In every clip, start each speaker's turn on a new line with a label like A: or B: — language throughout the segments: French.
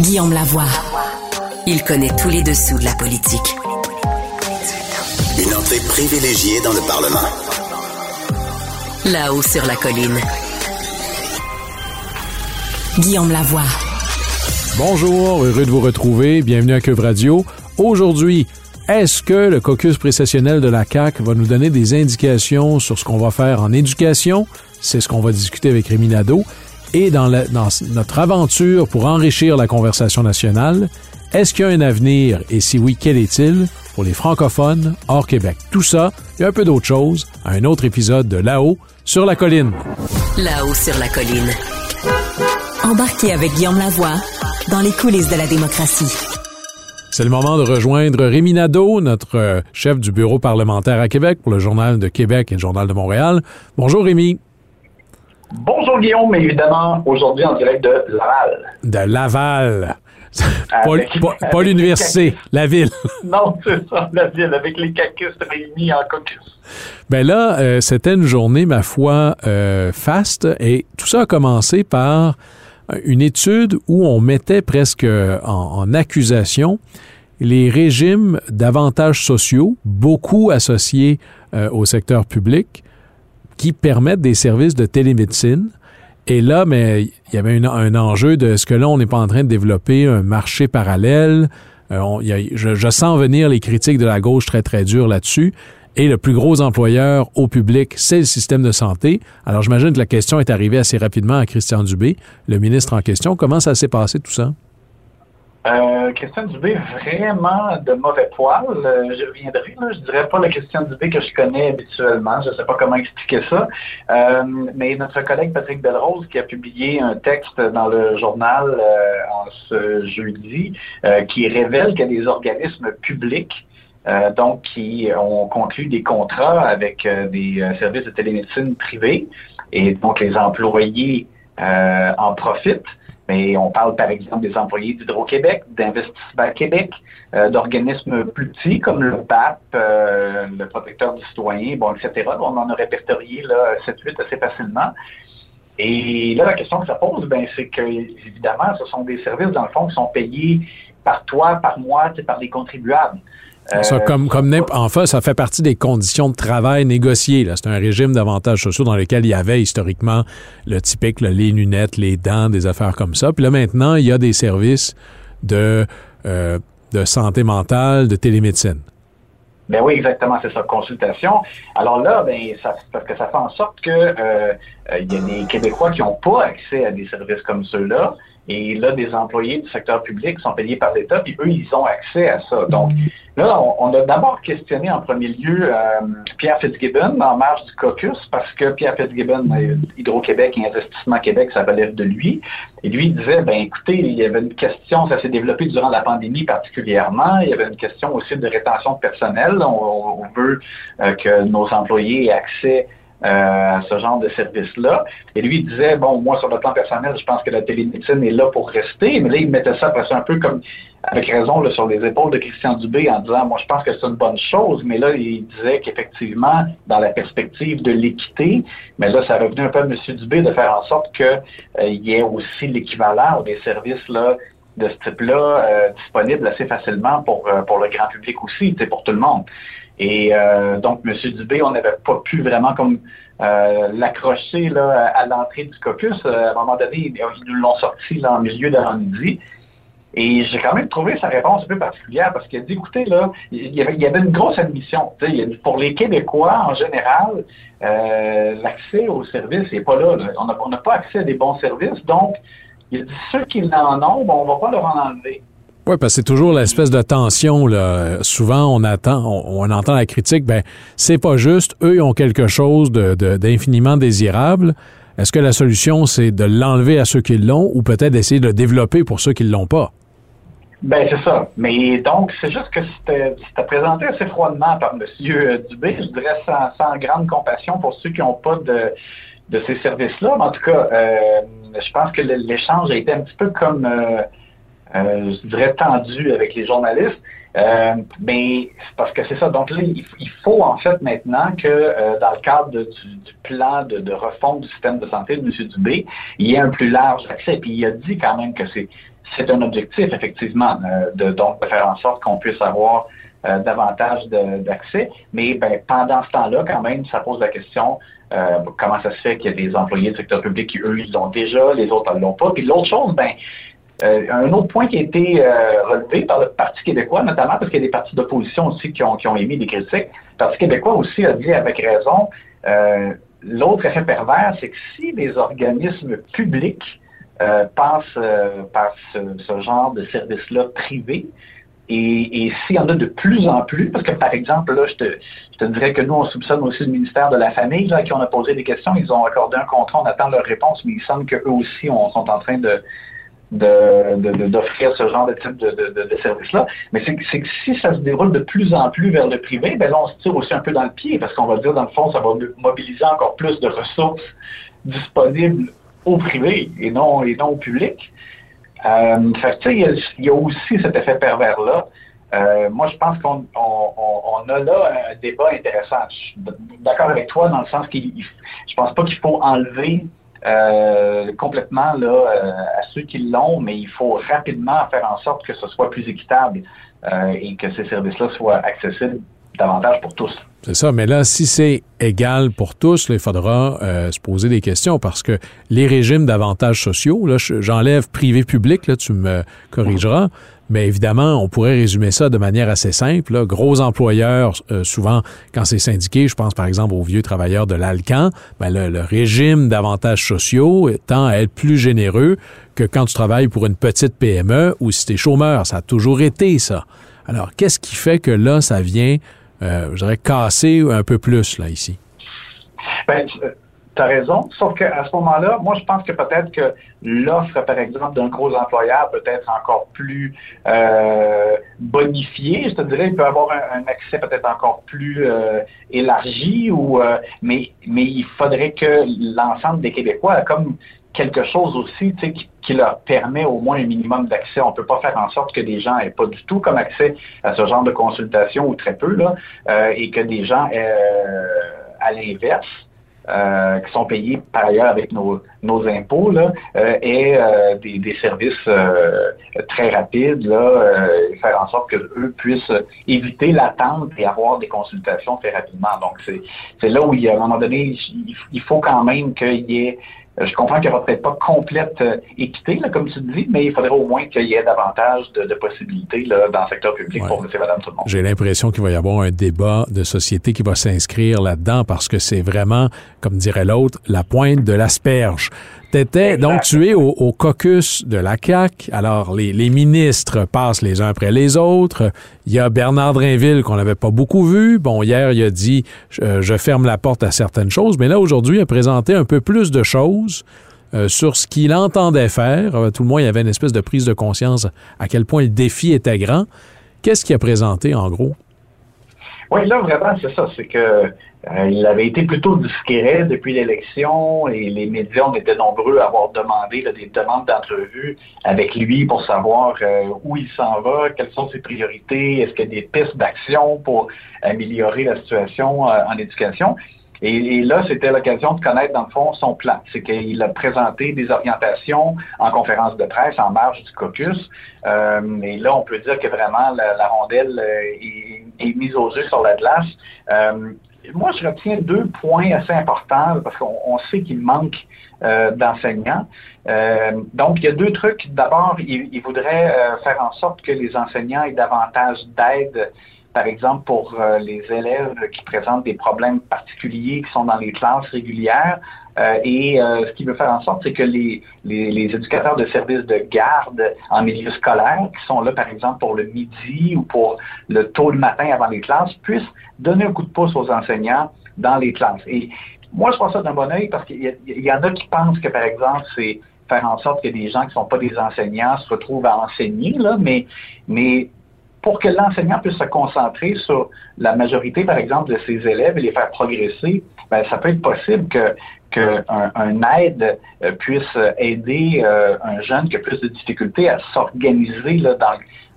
A: Guillaume Lavoie. Il connaît tous les dessous de la politique.
B: Une entrée privilégiée dans le Parlement.
A: Là-haut sur la colline. Guillaume Lavoie.
C: Bonjour, heureux de vous retrouver. Bienvenue à Cube Radio. Aujourd'hui, est-ce que le caucus précessionnel de la CAQ va nous donner des indications sur ce qu'on va faire en éducation? C'est ce qu'on va discuter avec Rémi Nadeau. Et dans, la- dans notre aventure pour enrichir la conversation nationale, est-ce qu'il y a un avenir? Et si oui, quel est-il? Pour les francophones hors Québec? Tout ça et un peu d'autres choses à un autre épisode de Là-haut sur la colline.
A: Là-haut sur la colline. Embarquez avec Guillaume Lavoie dans les coulisses de la démocratie.
C: C'est le moment de rejoindre Rémi Nadeau, notre euh, chef du bureau parlementaire à Québec pour le Journal de Québec et le Journal de Montréal. Bonjour Rémi.
D: Bonjour Guillaume, mais évidemment aujourd'hui en direct de Laval.
C: De Laval. pas
D: Avec-
C: pas- pas
D: avec
C: l'université, la ville.
D: Non, c'est ça, la ville, avec les cacus réunis en caucus.
C: Ben là, euh, c'était une journée, ma foi, euh, faste et tout ça a commencé par une étude où on mettait presque en, en accusation les régimes d'avantages sociaux, beaucoup associés euh, au secteur public, qui permettent des services de télémédecine. Et là, mais il y avait un, enjeu de ce que là, on n'est pas en train de développer un marché parallèle. Euh, je sens venir les critiques de la gauche très, très dures là-dessus. Et le plus gros employeur au public, c'est le système de santé. Alors, j'imagine que la question est arrivée assez rapidement à Christian Dubé, le ministre en question. Comment ça s'est passé tout ça?
D: Euh, Christian Dubé, vraiment de mauvais poil. Euh, je reviendrai, là, je dirais pas le Christian Dubé que je connais habituellement. Je ne sais pas comment expliquer ça. Euh, mais notre collègue Patrick Belrose, qui a publié un texte dans le journal euh, en ce jeudi, euh, qui révèle qu'il y a des organismes publics euh, donc qui ont conclu des contrats avec euh, des services de télémédecine privés et donc les employés en profitent. Mais on parle par exemple des employés d'Hydro-Québec, d'Investissement Québec, euh, d'organismes plus petits comme le PAP, euh, le protecteur du citoyen, bon, etc. On en a répertorié là 7-8 assez facilement. Et là, la question que ça pose, ben, c'est que évidemment, ce sont des services, dans le fond, qui sont payés par toi, par moi, par les contribuables.
C: Ça,
D: Euh,
C: comme, comme enfin, ça fait partie des conditions de travail négociées. C'est un régime d'avantages sociaux dans lequel il y avait historiquement le typique, là, les lunettes, les dents, des affaires comme ça. Puis là, maintenant, il y a des services de, euh, de santé mentale, de télémédecine.
D: Ben oui, exactement, c'est ça, consultation. Alors là, ben, ça, parce que ça fait en sorte que euh, il y a des Québécois qui n'ont pas accès à des services comme ceux-là. Et là, des employés du secteur public sont payés par l'État, puis eux, ils ont accès à ça. Donc, là, on, a d'abord questionné en premier lieu euh, Pierre Fitzgibbon en marge du caucus, parce que Pierre Fitzgibbon, euh, Hydro-Québec et Investissement Québec, ça relève de lui. Et lui, il disait, ben écoutez, il y avait une question, ça s'est développé durant la pandémie particulièrement, il y avait une question aussi de rétention de personnel. On, on veut euh, que nos employés aient accès euh, ce genre de service-là. Et lui, il disait, bon, moi, sur le plan personnel, je pense que la télémédecine est là pour rester, mais là, il mettait ça après ça un peu comme, avec raison, là, sur les épaules de Christian Dubé en disant, moi, je pense que c'est une bonne chose, mais là, il disait qu'effectivement, dans la perspective de l'équité, mais là, ça revenait un peu à M. Dubé de faire en sorte qu'il y ait aussi l'équivalent des services, là, de ce type-là euh, disponible assez facilement pour, euh, pour le grand public aussi, pour tout le monde. Et donc, M. Dubé, on n'avait pas pu vraiment comme l'accrocher là, à l'entrée du caucus. à un moment donné, ils, nous l'ont sorti là, en milieu d'avant-midi. Et j'ai quand même trouvé sa réponse un peu particulière parce qu'il a dit, écoutez, là, il y avait, une grosse admission. pour les Québécois, en général, euh, l'accès aux services n'est pas là. On n'a pas accès à des bons services. Donc, il a dit, ceux qui en ont, bon, on va pas leur en enlever.
C: Oui, parce que c'est toujours l'espèce de tension. Là. Souvent, on attend, on, entend la critique, ben c'est pas juste. Eux, ils ont quelque chose d'infiniment de, désirable. Est-ce que la solution, c'est de l'enlever à ceux qui l'ont ou peut-être d'essayer de le développer pour ceux qui ne l'ont pas?
D: Ben c'est ça. Mais donc, c'est juste que c'était présenté assez froidement par M. Dubé, je dirais sans, grande compassion pour ceux qui n'ont pas de, de ces services-là. En tout cas, euh, je pense que l'échange a été un petit peu comme, euh, euh, je dirais, tendu avec les journalistes. mais parce que c'est ça. Donc là, il, faut en fait maintenant que dans le cadre du, plan de, de, refonte du système de santé de M. Dubé, il y ait un plus large accès. Puis il a dit quand même que c'est c'est un objectif, effectivement, euh, de, donc, de faire en sorte qu'on puisse avoir euh, davantage d'accès. Mais ben, pendant ce temps-là, quand même, ça pose la question euh, comment ça se fait qu'il y a des employés du secteur public qui, eux, ils l'ont déjà, les autres ne l'ont pas. Puis l'autre chose, ben, un autre point qui a été relevé par le Parti québécois, notamment parce qu'il y a des partis d'opposition aussi qui ont, qui ont émis des critiques. Le Parti québécois aussi a dit avec raison, l'autre effet pervers, c'est que si les organismes publics euh, passe euh, par ce, genre de service-là privé. Et, s'il y en a de plus en plus, parce que par exemple, là, je te, dirais que nous, on soupçonne aussi le ministère de la Famille, là, qui on a posé des questions, ils ont accordé un contrat, on attend leur réponse, mais il semble qu'eux aussi on, sont en train de, d'offrir ce genre de type de, service-là. Mais c'est que si ça se déroule de plus en plus vers le privé, ben là, on se tire aussi un peu dans le pied, parce qu'on va dire, dans le fond, ça va mobiliser encore plus de ressources disponibles au privé et non, et non au public. Euh, il y, a aussi cet effet pervers-là. Euh, moi, je pense qu'on on, a là un débat intéressant. Je suis d'accord avec toi dans le sens que je pense pas qu'il faut enlever euh, complètement là, à ceux qui l'ont, mais il faut rapidement faire en sorte que ce soit plus équitable et que ces services-là soient accessibles davantage pour tous.
C: C'est ça, mais là, si c'est égal pour tous, il faudra euh, se poser des questions parce que les régimes d'avantages sociaux, là, j'enlève privé-public, là, tu me corrigeras, mais évidemment, on pourrait résumer ça de manière assez simple. Gros employeurs, euh, souvent, quand c'est syndiqué, je pense par exemple aux vieux travailleurs de l'Alcan, ben, le, régime d'avantages sociaux tend à être plus généreux que quand tu travailles pour une petite PME ou si tu es chômeur. Ça a toujours été ça. Alors, qu'est-ce qui fait que là, ça vient euh, je dirais, casser un peu plus, là, ici?
D: Ben, tu as raison, sauf qu'à ce moment-là, moi, je pense que peut-être que l'offre, par exemple, d'un gros employeur peut être encore plus euh, bonifiée. Je te dirais, il peut avoir un, accès peut-être encore plus euh, élargi, ou, mais, mais il faudrait que l'ensemble des Québécois, comme quelque chose aussi qui, qui, leur permet au moins un minimum d'accès. On ne peut pas faire en sorte que des gens aient pas du tout comme accès à ce genre de consultation ou très peu, là, euh, et que des gens euh, à l'inverse, euh, qui sont payés par ailleurs avec nos, nos impôts, là, euh, euh, des, des, services très rapides, là, faire en sorte qu'eux puissent éviter l'attente et avoir des consultations très rapidement. Donc, c'est là où, il, à un moment donné, il faut quand même qu'il y ait euh, je comprends qu'il n'y aura peut-être pas complète euh, équité, comme tu dis, mais il faudrait au moins qu'il y ait davantage de, possibilités dans le secteur public pour monsieur, madame, tout le monde.
C: J'ai l'impression qu'il va y avoir un débat de société qui va s'inscrire là-dedans parce que c'est vraiment, comme dirait l'autre, la pointe de l'asperge donc tu es au, caucus de la CAC. Alors les, ministres passent les uns après les autres. Il y a Bernard Drinville qu'on n'avait pas beaucoup vu. Bon, hier il a dit euh, je ferme la porte à certaines choses, mais là aujourd'hui il a présenté un peu plus de choses. Euh, sur ce qu'il entendait faire. Euh, tout le monde, il y avait une espèce de prise de conscience à quel point le défi était grand. Qu'est-ce qu'il a présenté en gros?
D: Oui, là, vraiment, c'est ça. C'est que euh, il avait été plutôt discret depuis l'élection et les médias ont été nombreux à avoir demandé des demandes d'entrevue avec lui pour savoir euh, où il s'en va, quelles sont ses priorités, est-ce qu'il y a des pistes d'action pour améliorer la situation euh, en éducation. Et, là, c'était l'occasion de connaître, dans le fond, son plan. C'est qu'il a présenté des orientations en conférence de presse en marge du caucus. et là, on peut dire que vraiment, la, rondelle est est mise aux yeux sur la glace. Moi, je retiens deux points assez importants parce qu'on sait qu'il manque d'enseignants. donc, il y a deux trucs. D'abord, il, il voudrait faire en sorte que les enseignants aient davantage d'aide par exemple, pour euh, les élèves qui présentent des problèmes particuliers qui sont dans les classes régulières. Euh, et euh, ce qui veut faire en sorte, c'est que les, les, éducateurs de services de garde en milieu scolaire, qui sont là, par exemple, pour le midi ou pour le tôt le matin avant les classes, puissent donner un coup de pouce aux enseignants dans les classes. Et moi, je vois ça d'un bon oeil parce qu'il y, en a qui pensent que, par exemple, c'est faire en sorte que des gens qui ne sont pas des enseignants se retrouvent à enseigner, là, mais, mais pour que l'enseignant puisse se concentrer sur la majorité, par exemple, de ses élèves et les faire progresser, ben, ça peut être possible que qu'un aide euh, puisse aider euh, un jeune qui a plus de difficultés à s'organiser dans,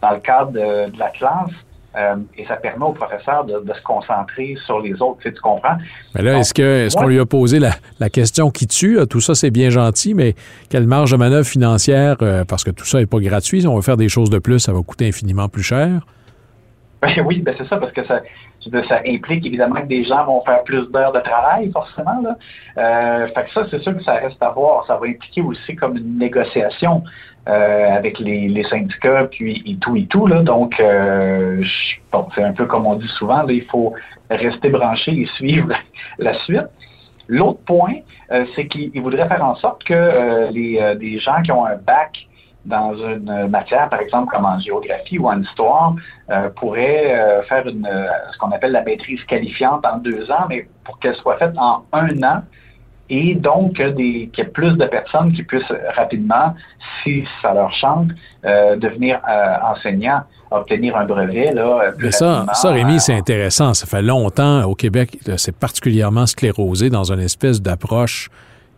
D: dans le cadre de la classe euh, et ça permet au professeur de, se concentrer sur les autres. Tu, comprends?
C: Mais là, est-ce qu'on lui a posé la, question qui tue? Tout ça, c'est bien gentil, mais quelle marge de manœuvre financière? Euh, parce que tout ça n'est pas gratuit. Si on veut faire des choses de plus, ça va coûter infiniment plus cher.
D: Ben oui, ben c'est ça, parce que ça, ça implique évidemment que des gens vont faire plus d'heures de travail, forcément. Là. Euh, fait que ça, c'est sûr que ça reste à voir. Ça va impliquer aussi comme une négociation euh, avec les, syndicats, puis et tout et tout. Là. Donc, euh, bon, c'est un peu comme on dit souvent, là, il faut rester branché et suivre la suite. L'autre point, euh, c'est qu'il voudrait faire en sorte que les des gens qui ont un bac dans une matière, par exemple comme en géographie ou en histoire, pourraient faire une, ce qu'on appelle la maîtrise qualifiante en deux ans, mais pour qu'elle soit faite en un an, et donc qu'il y ait plus de personnes qui puissent rapidement, si ça leur chante, euh, devenir euh, enseignants, obtenir un brevet. Là,
C: plus ça, ça, Rémi, c'est intéressant. Ça fait longtemps au Québec, c'est particulièrement sclérosé dans une espèce d'approche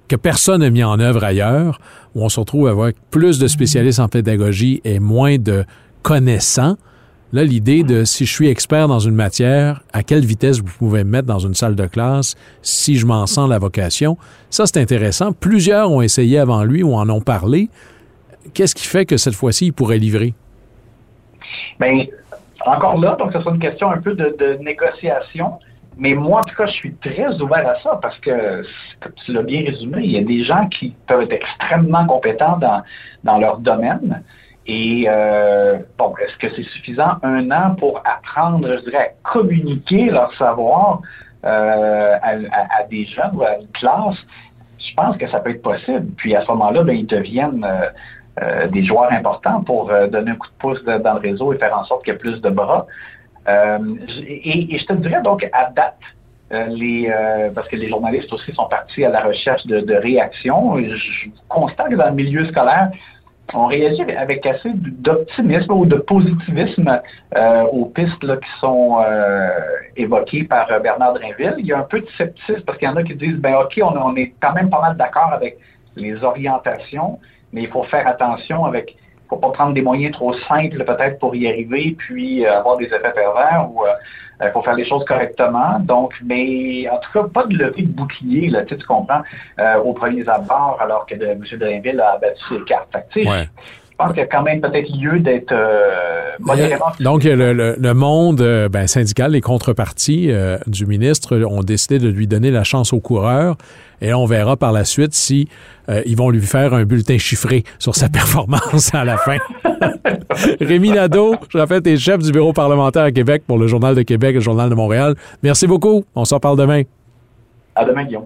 C: que personne n'a mis en œuvre ailleurs, où on se retrouve avec plus de spécialistes en pédagogie et moins de connaissants. Là, l'idée de si je suis expert dans une matière, à quelle vitesse vous pouvez me mettre dans une salle de classe si je m'en sens la vocation, ça c'est intéressant. Plusieurs ont essayé avant lui ou en ont parlé. Qu'est-ce qui fait que cette fois-ci, il pourrait livrer?
D: Bien, encore là, donc ce sera une question un peu de, négociation. Mais moi, en tout cas, je suis très ouvert à ça parce que, comme tu l'as bien résumé, il y a des gens qui peuvent être extrêmement compétents dans, dans leur domaine, et euh, bon, est-ce que c'est suffisant? Un an pour apprendre, je dirais, à communiquer leur savoir euh, à, des jeunes ou à une classe? Je pense que ça peut être possible. Puis à ce moment-là, ben, ils deviennent euh, des joueurs importants pour donner un coup de pouce dans le réseau et faire en sorte qu'il y ait plus de bras. Et, je te dirais donc à date, les, parce que les journalistes aussi sont partis à la recherche de, de réactions. Je constate que dans le milieu scolaire, on réagit avec assez d'optimisme ou de positivisme euh, aux pistes qui sont euh, évoquées par euh, Bernard Drinville. Il y a un peu de scepticisme parce qu'il y en a qui disent ben ok, on, est quand même pas mal d'accord avec les orientations, mais il faut faire attention avec faut pas prendre des moyens trop simples peut-être pour y arriver, puis avoir des effets pervers ou il faut faire les choses correctement. Donc, mais en tout cas, pas de levée de bouclier, là, tu comprends, euh, aux premiers abords, alors que de, M. Drainville a abattu ses cartes. Fait, Je pense qu'il y a quand même peut-être lieu d'être euh, modérément...
C: Donc, le, le, le monde euh, ben, syndical, les contreparties euh, du ministre ont décidé de lui donner la chance au coureur et on verra par la suite si euh, ils vont lui faire un bulletin chiffré sur sa performance à la fin. Rémi Nadeau, je rappelle, t'es chef du bureau parlementaire à Québec pour le Journal de Québec et le Journal de Montréal. Merci beaucoup. On s'en parle demain.
D: À demain, Guillaume.